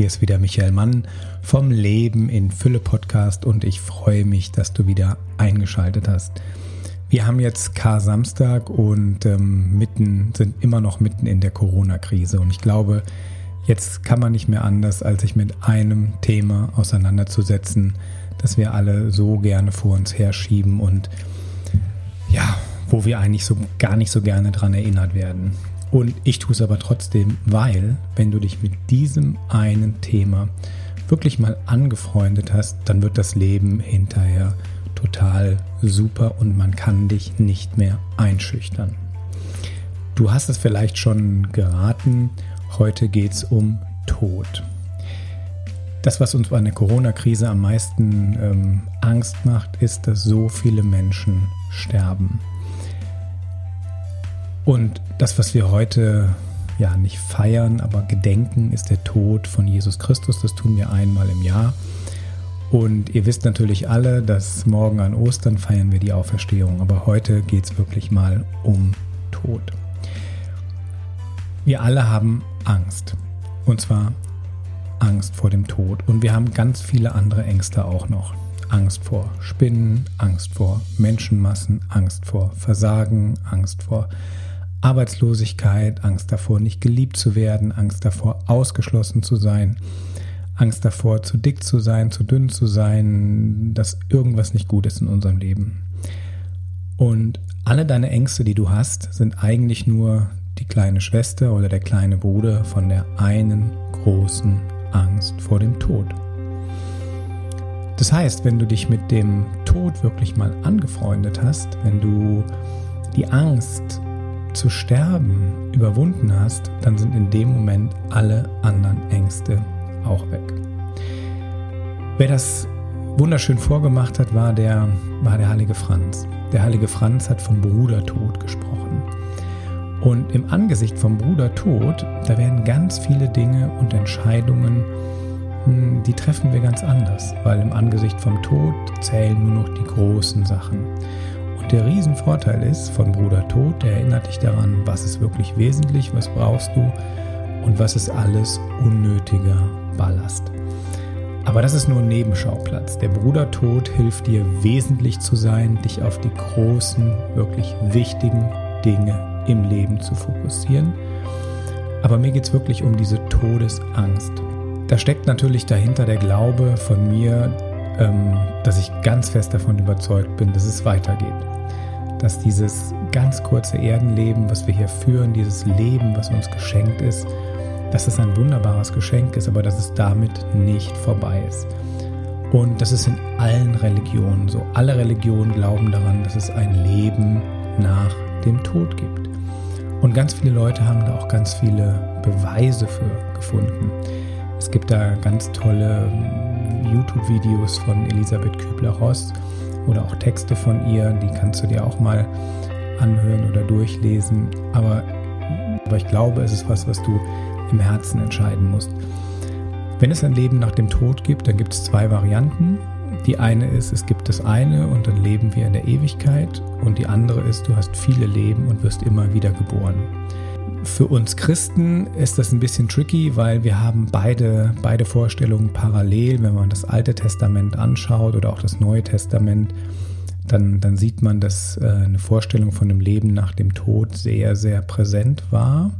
Hier ist wieder Michael Mann vom Leben in Fülle Podcast und ich freue mich, dass du wieder eingeschaltet hast. Wir haben jetzt Kar-Samstag und ähm, mitten, sind immer noch mitten in der Corona-Krise und ich glaube, jetzt kann man nicht mehr anders, als sich mit einem Thema auseinanderzusetzen, das wir alle so gerne vor uns herschieben und ja, wo wir eigentlich so gar nicht so gerne dran erinnert werden. Und ich tue es aber trotzdem, weil wenn du dich mit diesem einen Thema wirklich mal angefreundet hast, dann wird das Leben hinterher total super und man kann dich nicht mehr einschüchtern. Du hast es vielleicht schon geraten, heute geht es um Tod. Das, was uns bei der Corona-Krise am meisten ähm, Angst macht, ist, dass so viele Menschen sterben. Und das, was wir heute ja nicht feiern, aber gedenken, ist der Tod von Jesus Christus. Das tun wir einmal im Jahr. Und ihr wisst natürlich alle, dass morgen an Ostern feiern wir die Auferstehung. Aber heute geht es wirklich mal um Tod. Wir alle haben Angst. Und zwar Angst vor dem Tod. Und wir haben ganz viele andere Ängste auch noch. Angst vor Spinnen, Angst vor Menschenmassen, Angst vor Versagen, Angst vor Arbeitslosigkeit, Angst davor, nicht geliebt zu werden, Angst davor, ausgeschlossen zu sein, Angst davor, zu dick zu sein, zu dünn zu sein, dass irgendwas nicht gut ist in unserem Leben. Und alle deine Ängste, die du hast, sind eigentlich nur die kleine Schwester oder der kleine Bruder von der einen großen Angst vor dem Tod. Das heißt, wenn du dich mit dem Tod wirklich mal angefreundet hast, wenn du die Angst zu sterben überwunden hast, dann sind in dem Moment alle anderen Ängste auch weg. Wer das wunderschön vorgemacht hat, war der, war der heilige Franz. Der heilige Franz hat vom Brudertod gesprochen. Und im Angesicht vom Brudertod, da werden ganz viele Dinge und Entscheidungen, hm, die treffen wir ganz anders, weil im Angesicht vom Tod zählen nur noch die großen Sachen. Der Riesenvorteil ist von Bruder Tod, der erinnert dich daran, was ist wirklich wesentlich, was brauchst du und was ist alles unnötiger Ballast. Aber das ist nur ein Nebenschauplatz. Der Bruder Tod hilft dir wesentlich zu sein, dich auf die großen, wirklich wichtigen Dinge im Leben zu fokussieren. Aber mir geht es wirklich um diese Todesangst. Da steckt natürlich dahinter der Glaube von mir, dass ich ganz fest davon überzeugt bin, dass es weitergeht dass dieses ganz kurze Erdenleben, was wir hier führen, dieses Leben, was uns geschenkt ist, dass es ein wunderbares Geschenk ist, aber dass es damit nicht vorbei ist. Und das ist in allen Religionen so. Alle Religionen glauben daran, dass es ein Leben nach dem Tod gibt. Und ganz viele Leute haben da auch ganz viele Beweise für gefunden. Es gibt da ganz tolle YouTube-Videos von Elisabeth Kübler-Ross, oder auch Texte von ihr, die kannst du dir auch mal anhören oder durchlesen. Aber, aber ich glaube, es ist was, was du im Herzen entscheiden musst. Wenn es ein Leben nach dem Tod gibt, dann gibt es zwei Varianten. Die eine ist, es gibt das eine und dann leben wir in der Ewigkeit. Und die andere ist, du hast viele Leben und wirst immer wieder geboren. Für uns Christen ist das ein bisschen tricky, weil wir haben beide, beide Vorstellungen parallel. Wenn man das Alte Testament anschaut oder auch das Neue Testament, dann, dann sieht man, dass äh, eine Vorstellung von dem Leben nach dem Tod sehr, sehr präsent war.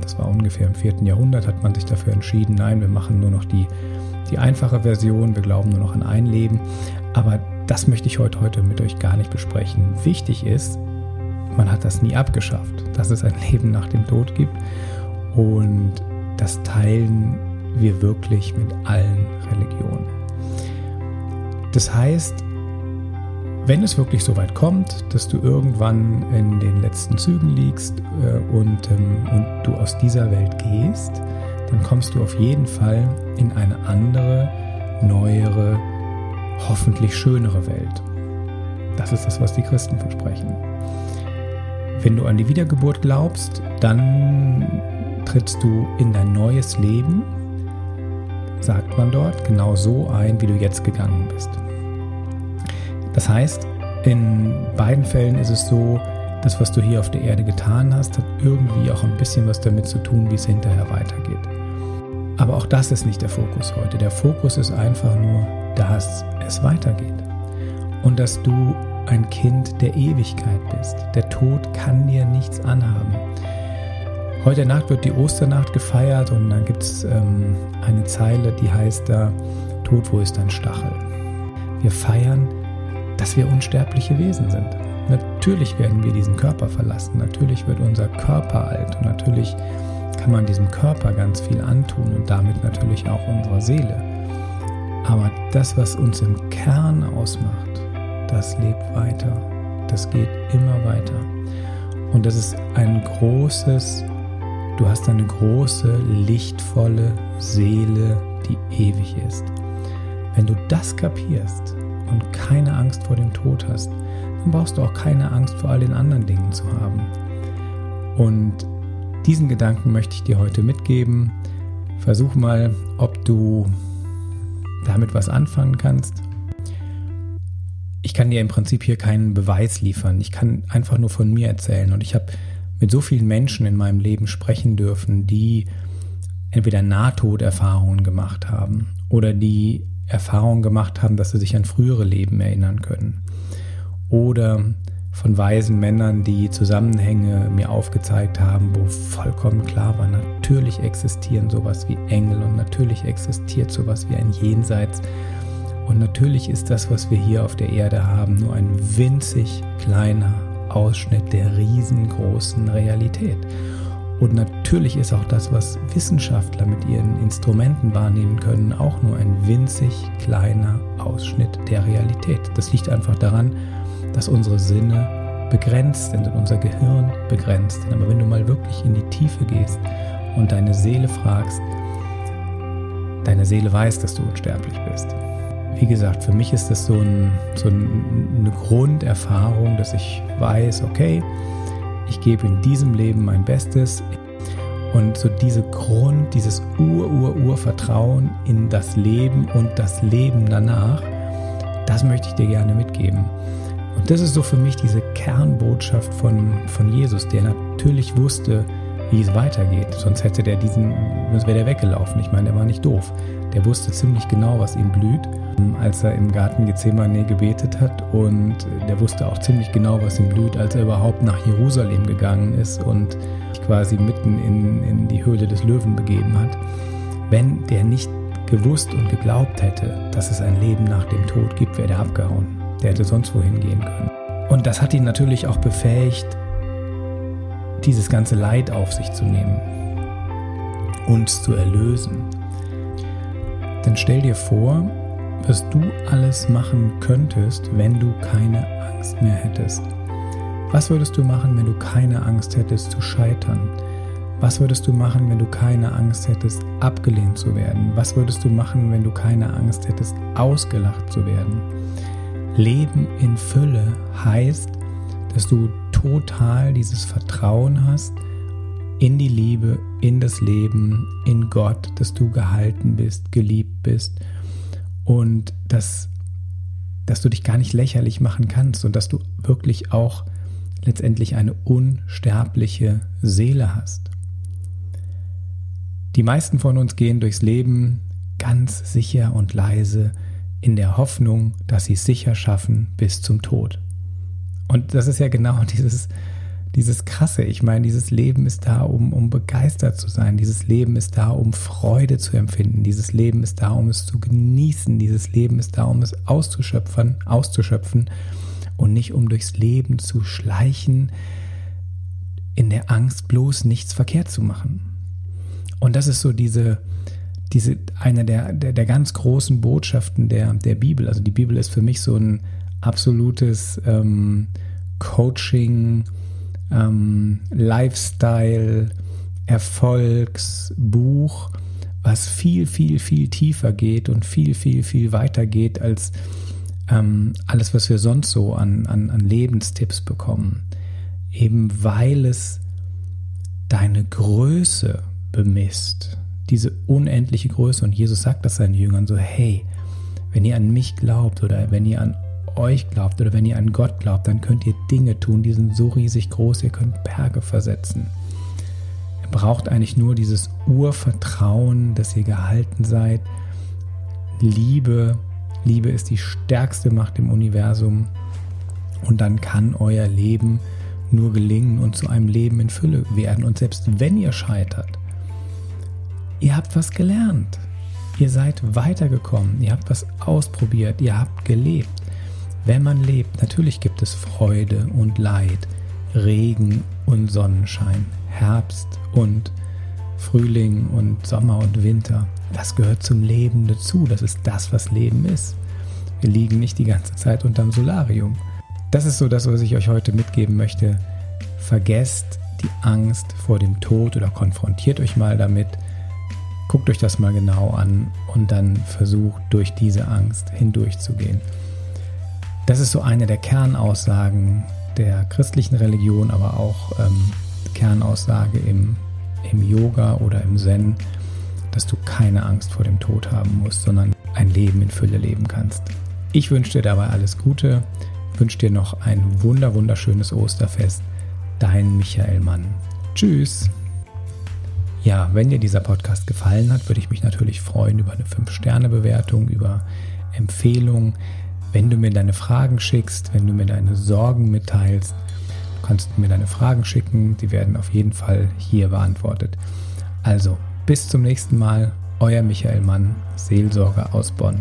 Das war ungefähr im 4. Jahrhundert, hat man sich dafür entschieden, nein, wir machen nur noch die, die einfache Version, wir glauben nur noch an ein Leben. Aber das möchte ich heute, heute mit euch gar nicht besprechen. Wichtig ist, man hat das nie abgeschafft, dass es ein Leben nach dem Tod gibt. Und das teilen wir wirklich mit allen Religionen. Das heißt, wenn es wirklich so weit kommt, dass du irgendwann in den letzten Zügen liegst äh, und, ähm, und du aus dieser Welt gehst, dann kommst du auf jeden Fall in eine andere, neuere, hoffentlich schönere Welt. Das ist das, was die Christen versprechen. Wenn du an die Wiedergeburt glaubst, dann trittst du in dein neues Leben, sagt man dort, genau so ein, wie du jetzt gegangen bist. Das heißt, in beiden Fällen ist es so, das, was du hier auf der Erde getan hast, hat irgendwie auch ein bisschen was damit zu tun, wie es hinterher weitergeht. Aber auch das ist nicht der Fokus heute. Der Fokus ist einfach nur, dass es weitergeht. Und dass du ein Kind der Ewigkeit bist. Der Tod kann dir nichts anhaben. Heute Nacht wird die Osternacht gefeiert und dann gibt es ähm, eine Zeile, die heißt da, Tod, wo ist dein Stachel? Wir feiern, dass wir unsterbliche Wesen sind. Natürlich werden wir diesen Körper verlassen, natürlich wird unser Körper alt und natürlich kann man diesem Körper ganz viel antun und damit natürlich auch unserer Seele. Aber das, was uns im Kern ausmacht, das lebt weiter. Das geht immer weiter. Und das ist ein großes, du hast eine große, lichtvolle Seele, die ewig ist. Wenn du das kapierst und keine Angst vor dem Tod hast, dann brauchst du auch keine Angst vor all den anderen Dingen zu haben. Und diesen Gedanken möchte ich dir heute mitgeben. Versuch mal, ob du damit was anfangen kannst. Ich kann dir im Prinzip hier keinen Beweis liefern. Ich kann einfach nur von mir erzählen. Und ich habe mit so vielen Menschen in meinem Leben sprechen dürfen, die entweder Nahtoderfahrungen gemacht haben oder die Erfahrungen gemacht haben, dass sie sich an frühere Leben erinnern können. Oder von weisen Männern, die Zusammenhänge mir aufgezeigt haben, wo vollkommen klar war, natürlich existieren sowas wie Engel und natürlich existiert sowas wie ein Jenseits. Und natürlich ist das, was wir hier auf der Erde haben, nur ein winzig kleiner Ausschnitt der riesengroßen Realität. Und natürlich ist auch das, was Wissenschaftler mit ihren Instrumenten wahrnehmen können, auch nur ein winzig kleiner Ausschnitt der Realität. Das liegt einfach daran, dass unsere Sinne begrenzt sind und unser Gehirn begrenzt sind. Aber wenn du mal wirklich in die Tiefe gehst und deine Seele fragst, deine Seele weiß, dass du unsterblich bist. Wie gesagt, für mich ist das so, ein, so eine Grunderfahrung, dass ich weiß, okay, ich gebe in diesem Leben mein Bestes. Und so diese Grund, dieses Ur-Ur-Ur-Vertrauen in das Leben und das Leben danach, das möchte ich dir gerne mitgeben. Und das ist so für mich diese Kernbotschaft von, von Jesus, der natürlich wusste, wie es weitergeht. Sonst hätte der diesen, sonst wäre der weggelaufen. Ich meine, der war nicht doof. Der wusste ziemlich genau, was ihm blüht, als er im Garten Gethsemane gebetet hat. Und der wusste auch ziemlich genau, was ihm blüht, als er überhaupt nach Jerusalem gegangen ist und sich quasi mitten in, in die Höhle des Löwen begeben hat. Wenn der nicht gewusst und geglaubt hätte, dass es ein Leben nach dem Tod gibt, wäre der abgehauen. Der hätte sonst wohin gehen können. Und das hat ihn natürlich auch befähigt, dieses ganze Leid auf sich zu nehmen, uns zu erlösen. Denn stell dir vor, was du alles machen könntest, wenn du keine Angst mehr hättest. Was würdest du machen, wenn du keine Angst hättest zu scheitern? Was würdest du machen, wenn du keine Angst hättest, abgelehnt zu werden? Was würdest du machen, wenn du keine Angst hättest, ausgelacht zu werden? Leben in Fülle heißt, dass du total dieses Vertrauen hast in die Liebe, in das Leben, in Gott, dass du gehalten bist, geliebt bist und dass, dass du dich gar nicht lächerlich machen kannst und dass du wirklich auch letztendlich eine unsterbliche Seele hast. Die meisten von uns gehen durchs Leben ganz sicher und leise, in der Hoffnung, dass sie es sicher schaffen bis zum Tod. Und das ist ja genau dieses, dieses Krasse. Ich meine, dieses Leben ist da, um, um begeistert zu sein. Dieses Leben ist da, um Freude zu empfinden. Dieses Leben ist da, um es zu genießen. Dieses Leben ist da, um es auszuschöpfen, auszuschöpfen und nicht um durchs Leben zu schleichen, in der Angst bloß nichts verkehrt zu machen. Und das ist so diese, diese, eine der, der, der ganz großen Botschaften der, der Bibel. Also die Bibel ist für mich so ein absolutes ähm, Coaching, ähm, Lifestyle, Erfolgsbuch, was viel, viel, viel tiefer geht und viel, viel, viel weiter geht als ähm, alles, was wir sonst so an, an, an Lebenstipps bekommen. Eben weil es deine Größe bemisst diese unendliche Größe. Und Jesus sagt das seinen Jüngern so, hey, wenn ihr an mich glaubt oder wenn ihr an euch glaubt oder wenn ihr an Gott glaubt, dann könnt ihr Dinge tun, die sind so riesig groß, ihr könnt Berge versetzen. Ihr braucht eigentlich nur dieses Urvertrauen, dass ihr gehalten seid. Liebe, Liebe ist die stärkste Macht im Universum. Und dann kann euer Leben nur gelingen und zu einem Leben in Fülle werden. Und selbst wenn ihr scheitert, ihr habt was gelernt. Ihr seid weitergekommen, ihr habt was ausprobiert, ihr habt gelebt. Wenn man lebt, natürlich gibt es Freude und Leid, Regen und Sonnenschein, Herbst und Frühling und Sommer und Winter. Das gehört zum Leben dazu. Das ist das, was Leben ist. Wir liegen nicht die ganze Zeit unterm Solarium. Das ist so das, was ich euch heute mitgeben möchte. Vergesst die Angst vor dem Tod oder konfrontiert euch mal damit Guckt euch das mal genau an und dann versucht durch diese Angst hindurchzugehen. Das ist so eine der Kernaussagen der christlichen Religion, aber auch ähm, Kernaussage im, im Yoga oder im Zen, dass du keine Angst vor dem Tod haben musst, sondern ein Leben in Fülle leben kannst. Ich wünsche dir dabei alles Gute, wünsche dir noch ein wunder wunderschönes Osterfest. Dein Michael Mann. Tschüss. Ja, wenn dir dieser Podcast gefallen hat, würde ich mich natürlich freuen über eine 5-Sterne-Bewertung, über Empfehlungen. Wenn du mir deine Fragen schickst, wenn du mir deine Sorgen mitteilst, kannst du mir deine Fragen schicken. Die werden auf jeden Fall hier beantwortet. Also, bis zum nächsten Mal. Euer Michael Mann, Seelsorger aus Bonn.